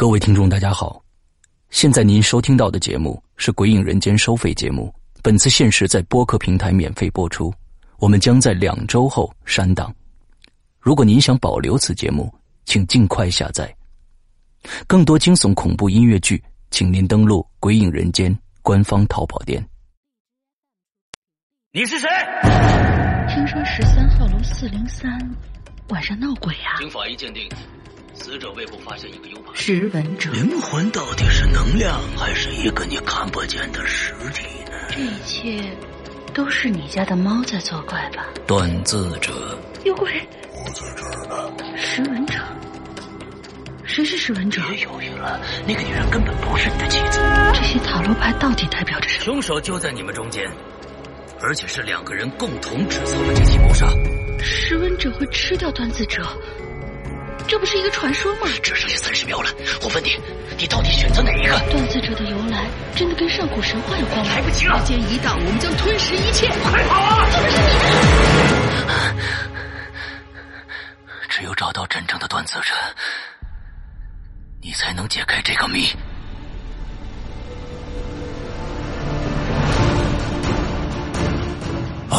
各位听众，大家好，现在您收听到的节目是《鬼影人间》收费节目，本次限时在播客平台免费播出，我们将在两周后删档。如果您想保留此节目，请尽快下载。更多惊悚恐怖音乐剧，请您登录《鬼影人间》官方淘宝店。你是谁？听说十三号楼四零三晚上闹鬼啊！经法医鉴定，死者胃部发现一个 U 盘。识文者，灵魂到底是能量，还是一个你看不见的实体呢？这一切都是你家的猫在作怪吧？断字者，有鬼！我在这儿呢。识文者，谁是识文者？别犹豫了，那个女人根本不是你的妻子。这些塔罗牌到底代表着什么？凶手就在你们中间，而且是两个人共同制造了这起谋杀。识文者会吃掉断字者，这不是一个传说吗？只剩下三十秒了，我问你，你到底选择哪一个？断字者的由来真的跟上古神话有关吗？来不及了，时间一到，我们将吞噬一切。快跑啊！这不是你的。只有找到真正的断字者，你才能解开这个谜。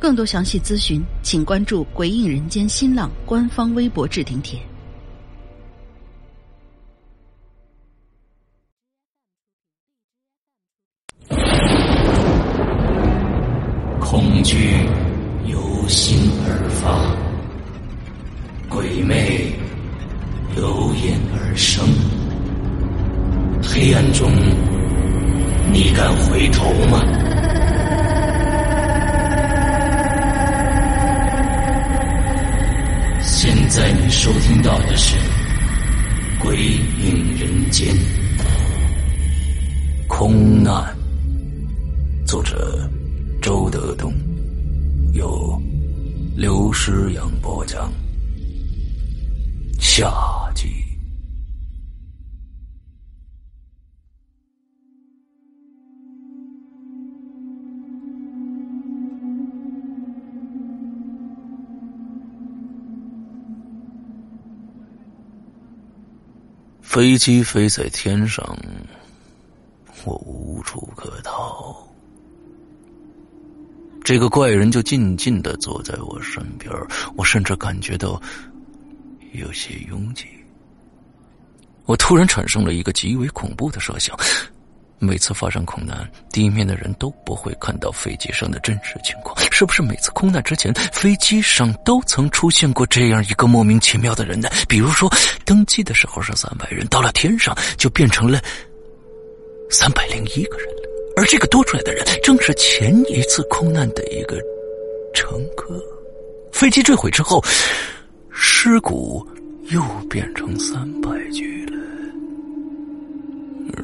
更多详细咨询，请关注“鬼影人间”新浪官方微博置顶帖。恐惧由心而发，鬼魅由眼而生。黑暗中，你敢回头吗？在你收听到的是《鬼影人间》，空难，作者周德东，由刘诗阳播讲。下飞机飞在天上，我无处可逃。这个怪人就静静的坐在我身边，我甚至感觉到有些拥挤。我突然产生了一个极为恐怖的设想：每次发生空难，地面的人都不会看到飞机上的真实情况。是不是每次空难之前，飞机上都曾出现过这样一个莫名其妙的人呢？比如说，登机的时候是三百人，到了天上就变成了三百零一个人了。而这个多出来的人，正是前一次空难的一个乘客。飞机坠毁之后，尸骨又变成三百具了。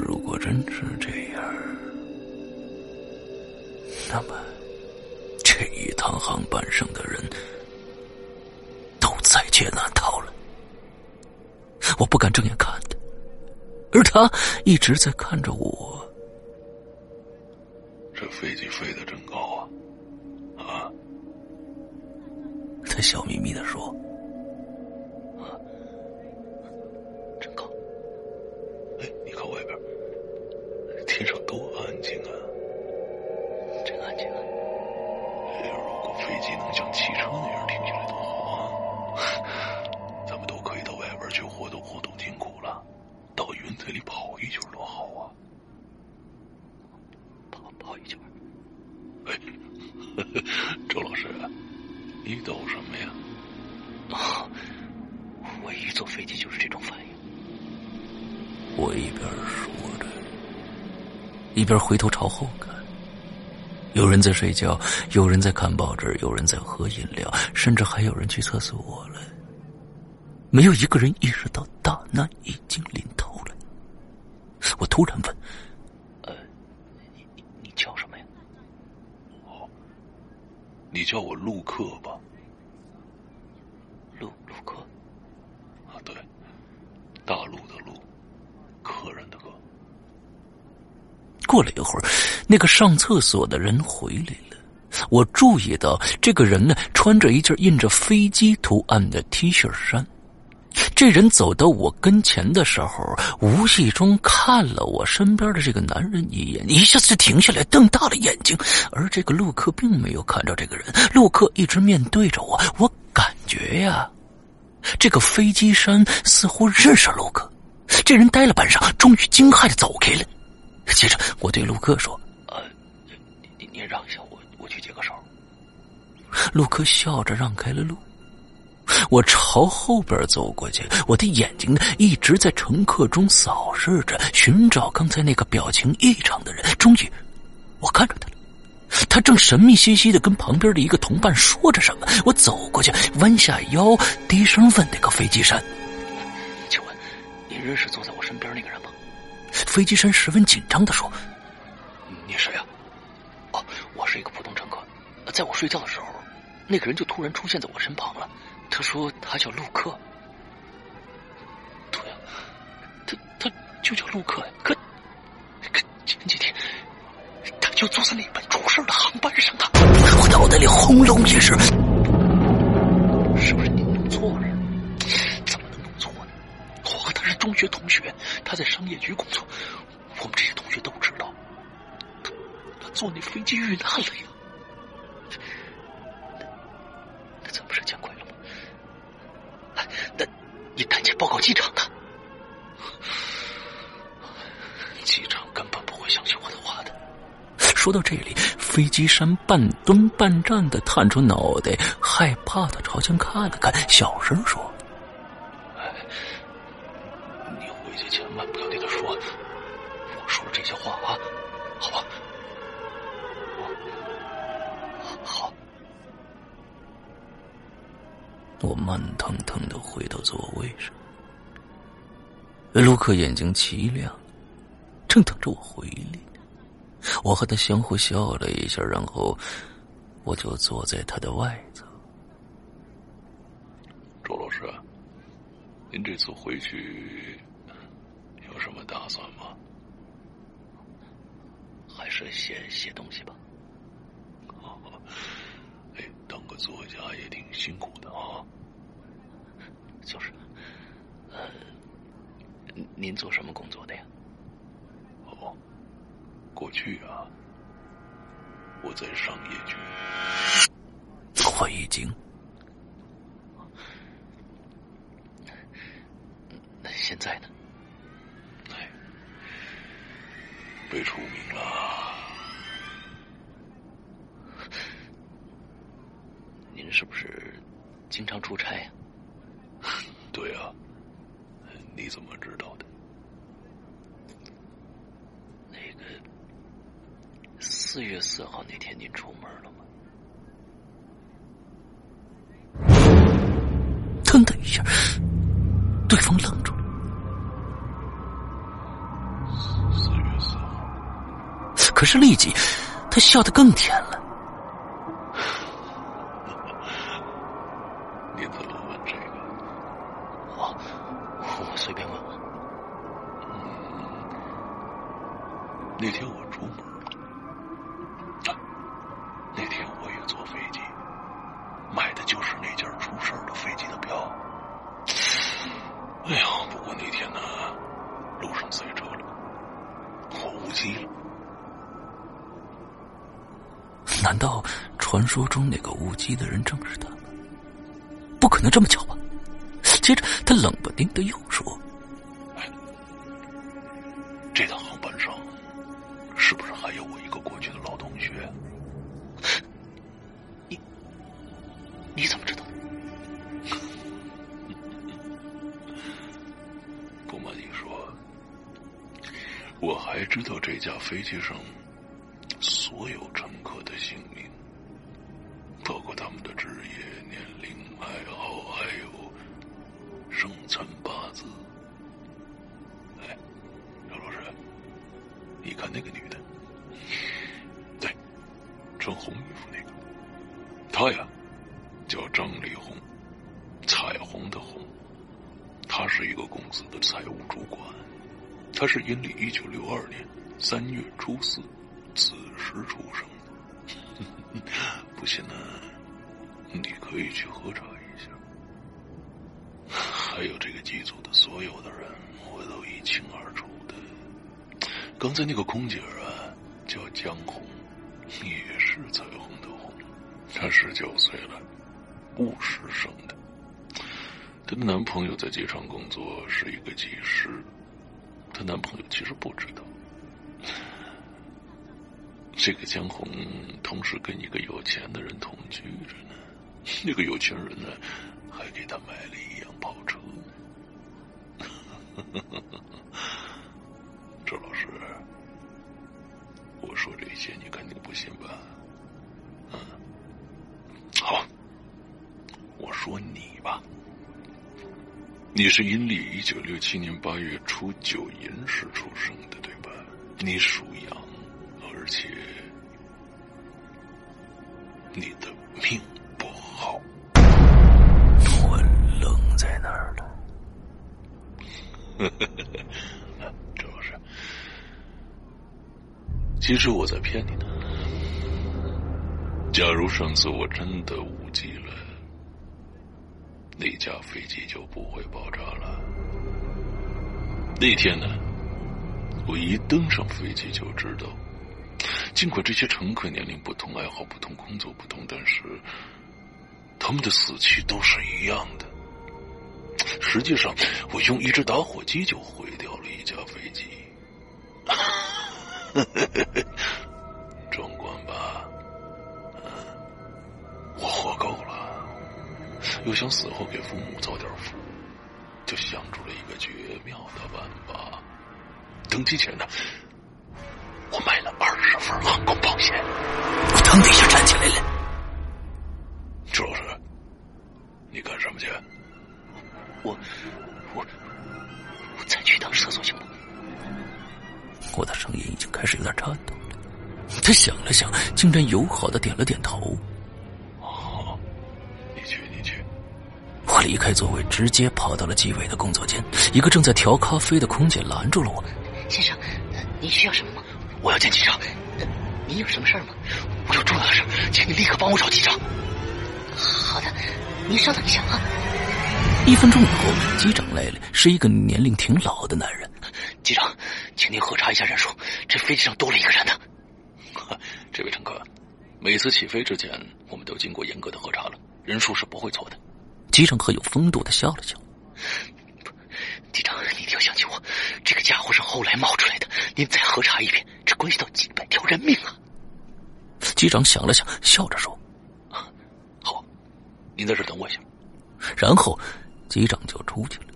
如果真是这样，那么航班上的人都在劫难逃了。我不敢正眼看他，而他一直在看着我。这飞机飞得真高啊！啊！他笑眯眯的说：“啊，真高！哎，你看外边，天上多安静啊！真安静啊！飞机能像汽车那样停下来多好啊！咱们都可以到外边去活动活动筋骨了，到云彩里跑一圈多好啊！跑跑一圈。哎，周老师，你抖什么呀？啊，我一坐飞机就是这种反应。我一边说着，一边回头朝后看。有人在睡觉，有人在看报纸，有人在喝饮料，甚至还有人去厕所了。没有一个人意识到大难已经临头了。我突然问：“呃，你你叫什么呀？”“哦，你叫我陆克吧。”“陆陆克。”“啊，对，大陆的陆，客人的客。”过了一会儿，那个上厕所的人回来了。我注意到这个人呢，穿着一件印着飞机图案的 T 恤衫。这人走到我跟前的时候，无意中看了我身边的这个男人一眼，一下子就停下来，瞪大了眼睛。而这个陆克并没有看着这个人，陆克一直面对着我。我感觉呀，这个飞机山似乎认识陆克。这人呆了半晌，终于惊骇的走开了。接着，我对陆克说：“呃，你你让一下我，我去接个手。”陆克笑着让开了路。我朝后边走过去，我的眼睛呢一直在乘客中扫视着，寻找刚才那个表情异常的人。终于，我看着他了，他正神秘兮兮的跟旁边的一个同伴说着什么。我走过去，弯下腰，低声问那个飞机山：“请问，你认识坐在我身边那个人吗？”飞机山十分紧张的说：“你谁呀？”“哦，我是一个普通乘客。在我睡觉的时候，那个人就突然出现在我身旁了。他说他叫陆克。对呀，他他就叫陆克呀。可可前几天他就坐在那班出事的航班上的。我脑袋里轰隆一声，是不是你弄错了？怎么能弄错呢？我和他是中学同学，他在商业局工作，他坐那飞机遇难了呀。那咱不是见鬼了吗？那你赶紧报告机场啊！机场根本不会相信我的话的。说到这里，飞机山半蹲半站的探出脑袋，害怕的朝前看了看，小声说：“我慢腾腾的回到座位上，卢克眼睛奇亮，正等着我回来。我和他相互笑了一下，然后我就坐在他的外侧。周老师，您这次回去有什么打算吗？还是写写东西吧。哎，当个作家也挺辛苦的啊。就是，呃，您做什么工作的呀？哦。过去啊，我在商业局。我一惊。那现在呢？哎，被除名了。您是不是经常出差呀？对啊，你怎么知道的？那个四月四号那天您出门了吗？腾的一下，对方愣住了。可是立即，他笑得更甜了。飞机上所有乘客的姓名，包括他们的职业、年龄、爱好，还有生辰八字。哎，赵老师，你看那个女的，对，穿红衣服那个，她呀叫张丽红，彩虹的红，她是一个公司的财务主管。他是阴历一九六二年三月初四子时出生的。不信呢，你可以去核查一下。还有这个机组的所有的人，我都一清二楚的。刚才那个空姐啊，叫江红，也是彩虹的红。她十九岁了，五十生的。她的男朋友在机场工作，是一个技师。她男朋友其实不知道，这个江红同时跟一个有钱的人同居着呢。那个有钱人呢，还给他买了一辆跑车。周老师，我说这些你肯定不信吧？嗯，好，我说你吧。你是阴历一九六七年八月初九寅时出生的，对吧？你属羊，且你的命不好。我愣在那儿了。周老师，其实我在骗你呢。假如上次我真的误机了。那架飞机就不会爆炸了。那天呢，我一登上飞机就知道，尽管这些乘客年龄不同、爱好不同、工作不同，但是他们的死期都是一样的。实际上，我用一只打火机就毁掉了一架飞机。直接跑到了纪委的工作间。一个正在调咖啡的空姐拦住了我：“先生，您需要什么吗？我要见机长。您有什么事吗？我有重要的事，请你立刻帮我找机长。好的，您稍等一下啊。”一分钟以后，机长来了，是一个年龄挺老的男人。机长，请您核查一下人数，这飞机上多了一个人呢。这位乘客，每次起飞之前，我们都经过严格的核查了，人数是不会错的。机长很有风度的笑了笑。机长，你一定要相信我，这个家伙是后来冒出来的。您再核查一遍，这关系到几百条人命啊！机长想了想，笑着说：“好，您在这等我一下。”然后，机长就出去了。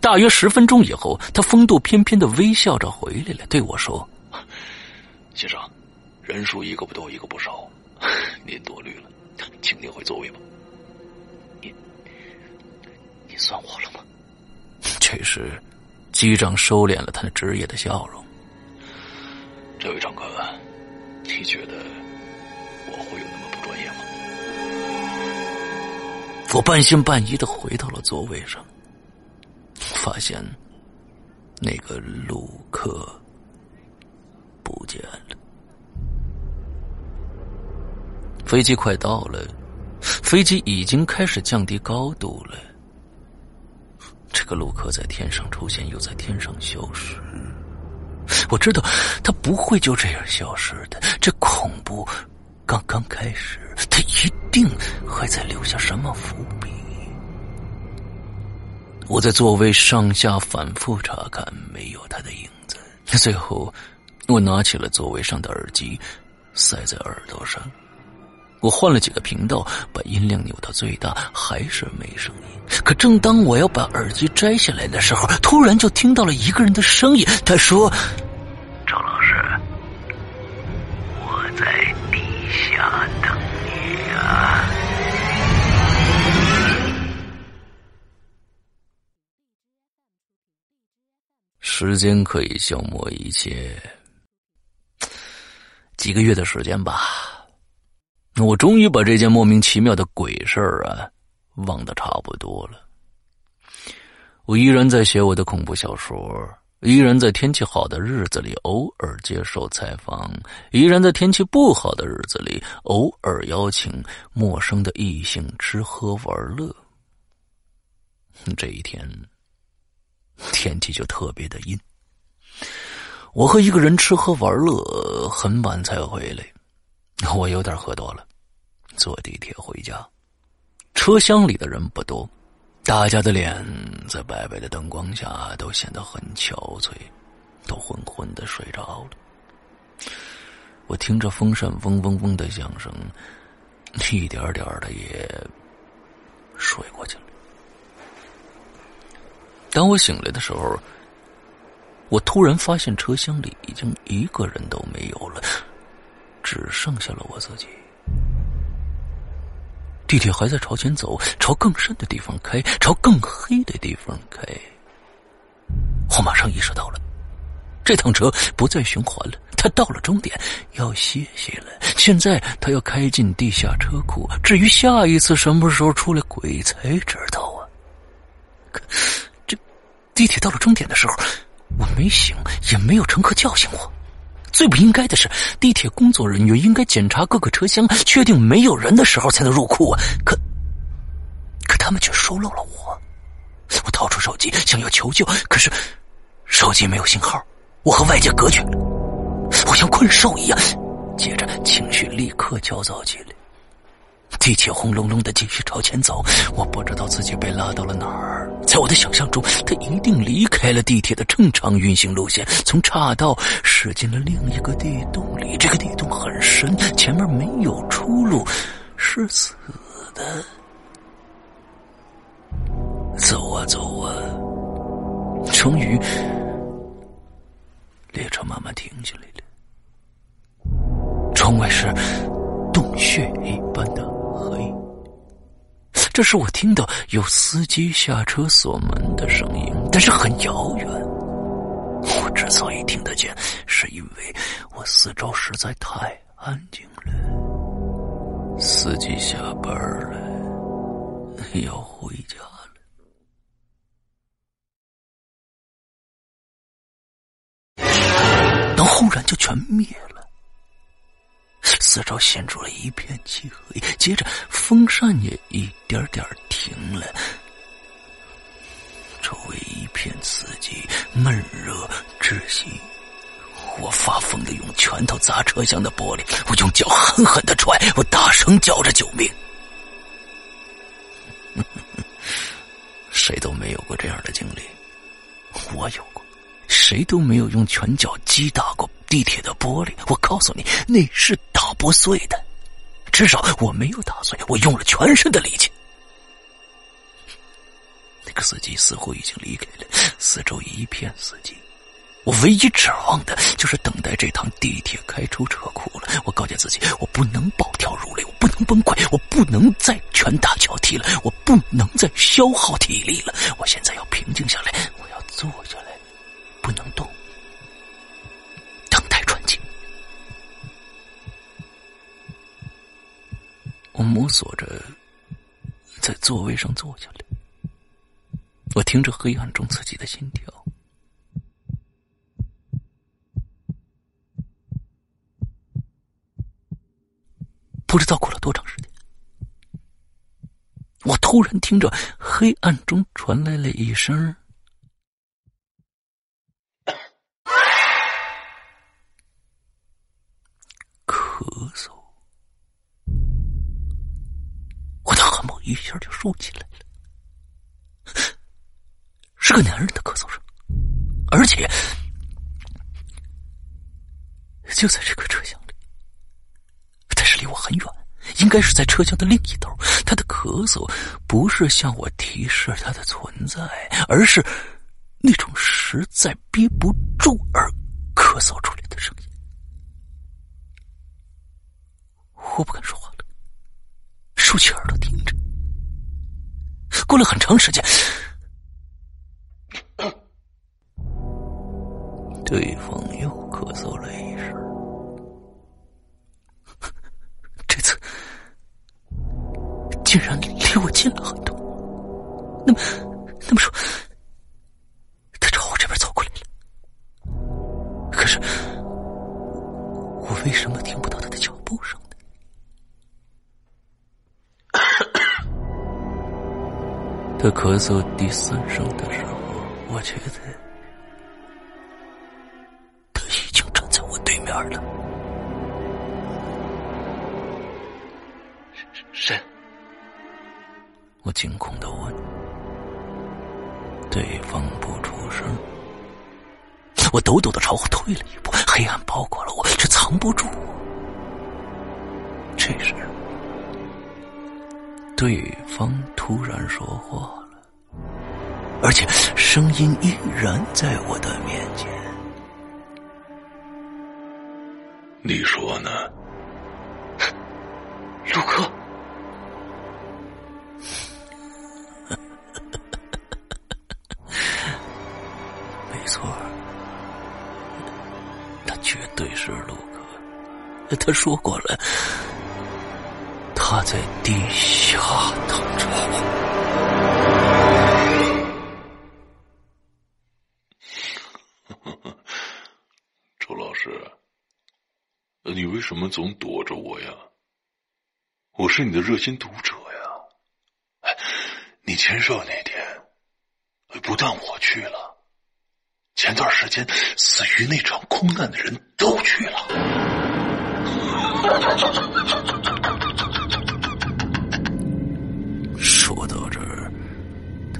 大约十分钟以后，他风度翩翩的微笑着回来了，对我说：“先生，人数一个不多，一个不少，您多虑了，请您回座位吧。”你算我了吗？这时，机长收敛了他那职业的笑容。这位长官，你觉得我会有那么不专业吗？我半信半疑的回到了座位上，发现那个陆客不见了。飞机快到了，飞机已经开始降低高度了。这个陆克在天上出现，又在天上消失。我知道他不会就这样消失的，这恐怖刚刚开始，他一定还在留下什么伏笔。我在座位上下反复查看，没有他的影子。最后，我拿起了座位上的耳机，塞在耳朵上。我换了几个频道把音量扭到最大还是没声音。可正当我要把耳机摘下来的时候突然就听到了一个人的声音他说赵老师我在地下等你啊。时间可以消磨一切几个月的时间吧。我终于把这件莫名其妙的鬼事儿啊忘得差不多了。我依然在写我的恐怖小说。依然在天气好的日子里偶尔接受采访，依然在天气不好的日子里偶尔邀请陌生的异性吃喝玩乐。这一天，天气就特别的阴。我和一个人吃喝玩乐，很晚才回来。我有点喝多了，坐地铁回家，车厢里的人不多。大家的脸在白白的灯光下都显得很憔悴，都昏昏的睡着了。我听着风扇嗡嗡嗡的响声，一点点的也睡过去了。当我醒来的时候，我突然发现车厢里已经一个人都没有了，只剩下了我自己。地铁还在朝前走，朝更深的地方开，朝更黑的地方开。我马上意识到了，这趟车不再循环了，它到了终点，要歇息了。现在它要开进地下车库，至于下一次什么时候出来，鬼才知道啊！这地铁到了终点的时候，我没醒，也没有乘客叫醒我。最不应该的是，地铁工作人员应该检查各个车厢，确定没有人的时候才能入库啊！可，可他们却疏漏了我。我掏出手机想要求救，可是手机没有信号，我和外界隔绝，我像困兽一样。接着情绪立刻焦躁起来。地铁轰隆隆的继续朝前走，我不知道自己被拉到了哪儿。在我的想象中，他一定离开了地铁的正常运行路线，从岔道驶进了另一个地洞里。这个地洞很深，前面没有出路，是死的。走啊走啊，终于，列车慢慢停下来了。窗外是洞穴一般的。嘿这时我听到有司机下车锁门的声音，但是很遥远。我之所以听得见，是因为我四周实在太安静了。司机下班了，要回家了。等忽然就全灭了。四周陷入了一片漆黑，接着风扇也一点点停了，周围一片死寂，闷热窒息。我发疯的用拳头砸车厢的玻璃，我用脚狠狠的踹，我大声叫着救命。谁都没有过这样的经历，我有过。谁都没有用拳脚击打过地铁的玻璃，我告诉你，那是打不碎的。至少我没有打碎，我用了全身的力气。那个司机似乎已经离开了，四周一片死寂。我唯一指望的就是等待这趟地铁开出车库了。我告诫自己，我不能暴跳如雷，我不能崩溃，我不能再拳打脚踢了，我不能再消耗体力了。我现在要平静下来，不能动，等待转机。我摸索着在座位上坐下来，我听着黑暗中自己的心跳，不知道过了多长时间，我突然听着黑暗中传来了一声。咳嗽，我的汗毛一下就竖起来了，是个男人的咳嗽声，而且就在这个车厢里，但是离我很远，应该是在车厢的另一头。他的咳嗽不是向我提示他的存在，而是那种实在憋不住而咳嗽出来的声音。我不敢说话了，竖起耳朵听着。过了很长时间，对方又咳嗽了一声，这次竟然离我近了很多。那么，那么说，他朝我这边走过来了。可是，我为什么听不到他的脚步声他咳嗽第三声的时候，我觉得他已经站在我对面了。谁？我惊恐的问。对方不出声，我抖抖的朝后退了一步，黑暗包裹了我，却藏不住我。这时，对方突然说话了，而且声音依然在我的面前。你说呢，陆克？没错，他绝对是陆克。他说过了，他在地下等着我。周老师，你为什么总躲着我呀？我是你的热心读者呀！哎，你签售那天，不但我去了。前段时间死于那场空难的人都去了。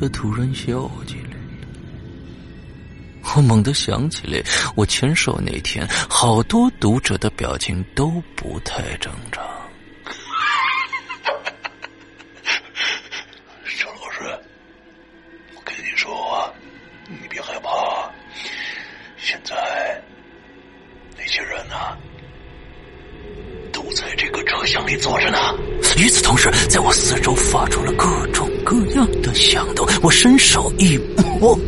他突然笑起来了。我猛地想起来，我签售那天，好多读者的表情都不太正常。周老师，我跟你说，你别害怕。现在那些人呢、啊，都在这个车厢里坐着呢。与此同时，在我四周发出了各种各样的响动。我伸手一摸，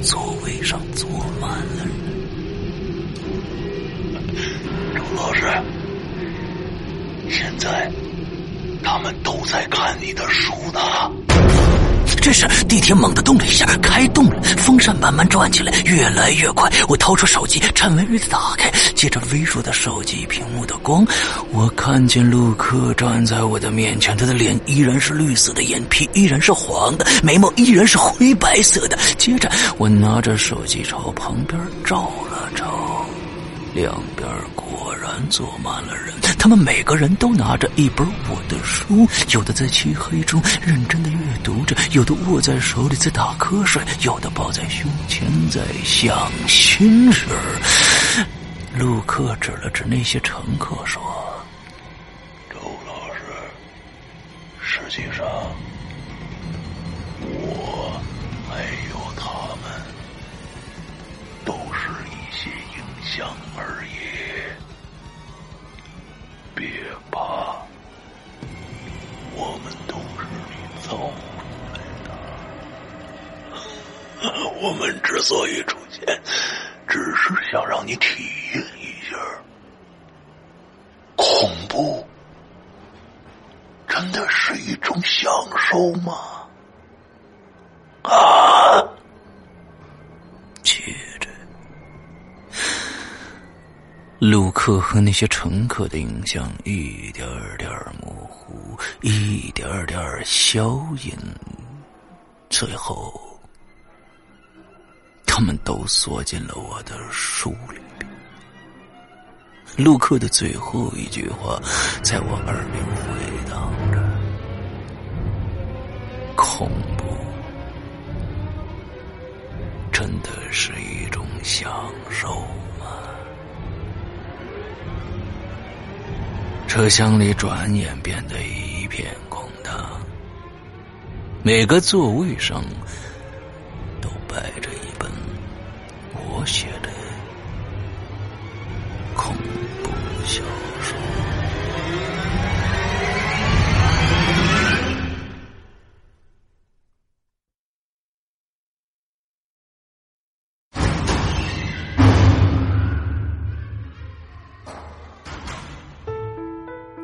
座位上坐满了人。周老师，现在他们都在看你的书呢。这时，地铁猛地动了一下，开动了，风扇慢慢转起来，越来越快。我掏出手机，颤巍巍的打开，借着微弱的手机屏幕的光，我看见陆克站在我的面前，他的脸依然是绿色的，眼皮依然是黄的，眉毛依然是灰白色的。接着，我拿着手机朝旁边照了照，两边果然坐满了人，他们每个人都拿着一本我的书，有的在漆黑中认真的阅读着，有的握在手里在打瞌睡，有的抱在胸前在想心事。陆克指了指那些乘客说：“周老师，实际上我还有他们，都是一些影像而已。”别怕，我们都是你造出来的。我们之所以出现，只是想让你体验一下恐怖，真的是一种享受吗？陆克和那些乘客的影像一点点模糊，一点点消隐，最后，他们都缩进了我的书里边。陆克的最后一句话在我耳边回荡着：“恐怖，真的是一种享受车厢里转眼变得一片空荡，每个座位上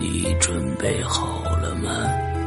你准备好了吗？